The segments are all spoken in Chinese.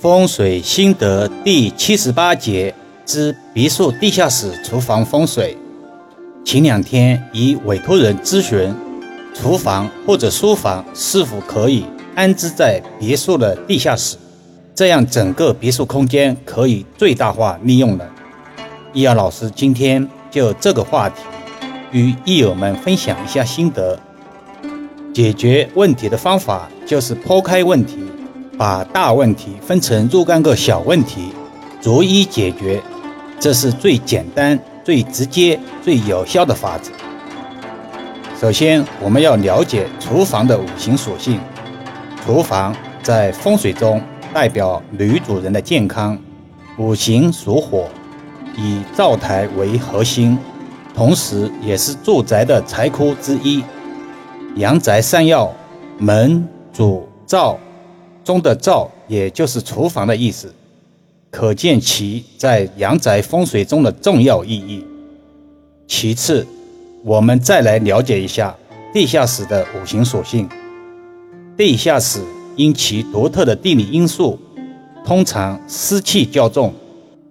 风水心得第七十八节之别墅地下室厨房风水。前两天已委托人咨询，厨房或者书房是否可以安置在别墅的地下室，这样整个别墅空间可以最大化利用了。易遥老师今天就这个话题与益友们分享一下心得。解决问题的方法就是抛开问题。把大问题分成若干个小问题，逐一解决，这是最简单、最直接、最有效的法子。首先，我们要了解厨房的五行属性。厨房在风水中代表女主人的健康，五行属火，以灶台为核心，同时也是住宅的财库之一。阳宅三要：门、主、灶。中的灶，也就是厨房的意思，可见其在阳宅风水中的重要意义。其次，我们再来了解一下地下室的五行属性。地下室因其独特的地理因素，通常湿气较重，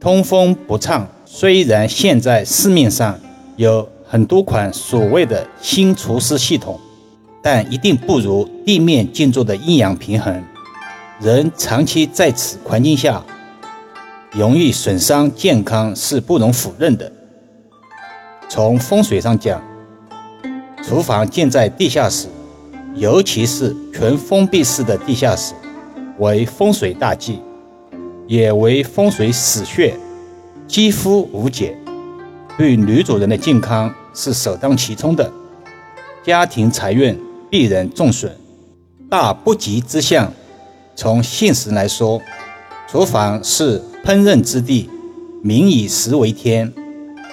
通风不畅。虽然现在市面上有很多款所谓的新除湿系统，但一定不如地面建筑的阴阳平衡。人长期在此环境下，容易损伤健康是不容否认的。从风水上讲，厨房建在地下室，尤其是全封闭式的地下室，为风水大忌，也为风水死穴，几乎无解，对女主人的健康是首当其冲的，家庭财运必然重损，大不吉之象。从现实来说，厨房是烹饪之地，民以食为天。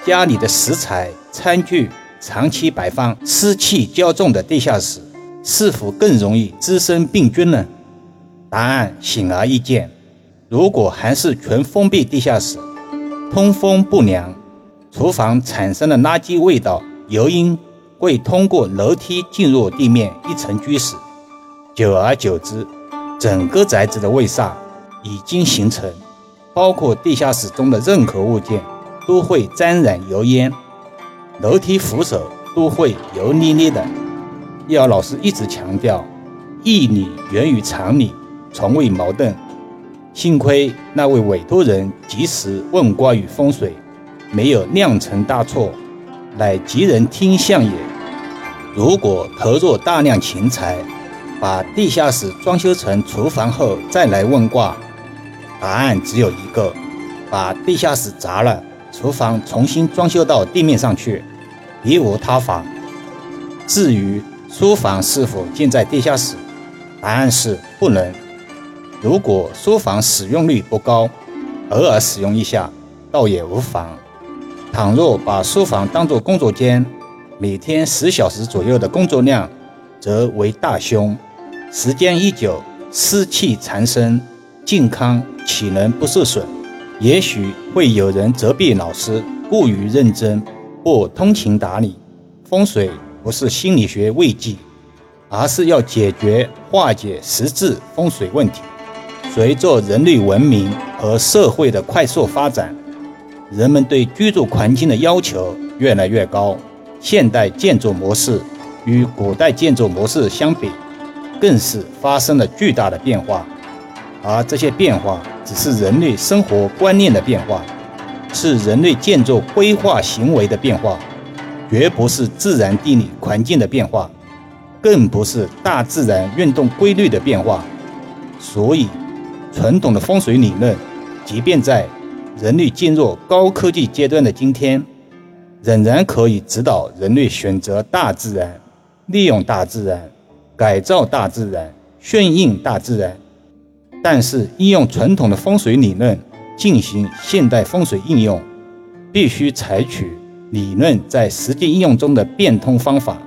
家里的食材、餐具长期摆放湿气较重的地下室，是否更容易滋生病菌呢？答案显而易见。如果还是全封闭地下室，通风不良，厨房产生的垃圾味道、油烟会通过楼梯进入地面一层居室，久而久之。整个宅子的味煞已经形成，包括地下室中的任何物件都会沾染油烟，楼梯扶手都会油腻腻的。叶老师一直强调，义理源于常理，从未矛盾。幸亏那位委托人及时问卦与风水，没有酿成大错，乃吉人天相也。如果投入大量钱财，把地下室装修成厨房后再来问卦，答案只有一个：把地下室砸了，厨房重新装修到地面上去，别无他法。至于书房是否建在地下室，答案是不能。如果书房使用率不高，偶尔使用一下倒也无妨。倘若把书房当作工作间，每天十小时左右的工作量，则为大凶。时间一久，湿气缠身，健康岂能不受损？也许会有人责备老师过于认真，不通情达理。风水不是心理学慰藉，而是要解决化解实质风水问题。随着人类文明和社会的快速发展，人们对居住环境的要求越来越高。现代建筑模式与古代建筑模式相比，更是发生了巨大的变化，而这些变化只是人类生活观念的变化，是人类建筑规划行为的变化，绝不是自然地理环境的变化，更不是大自然运动规律的变化。所以，传统的风水理论，即便在人类进入高科技阶段的今天，仍然可以指导人类选择大自然，利用大自然。改造大自然，顺应大自然，但是应用传统的风水理论进行现代风水应用，必须采取理论在实际应用中的变通方法。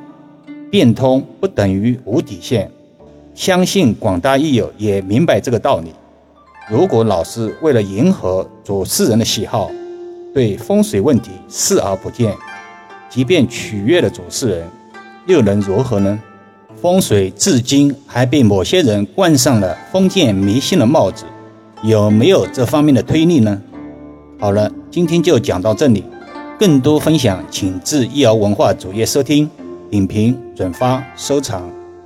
变通不等于无底线，相信广大益友也明白这个道理。如果老师为了迎合主事人的喜好，对风水问题视而不见，即便取悦了主事人，又能如何呢？风水至今还被某些人冠上了封建迷信的帽子，有没有这方面的推力呢？好了，今天就讲到这里。更多分享，请至易瑶文化主页收听、点评、转发、收藏。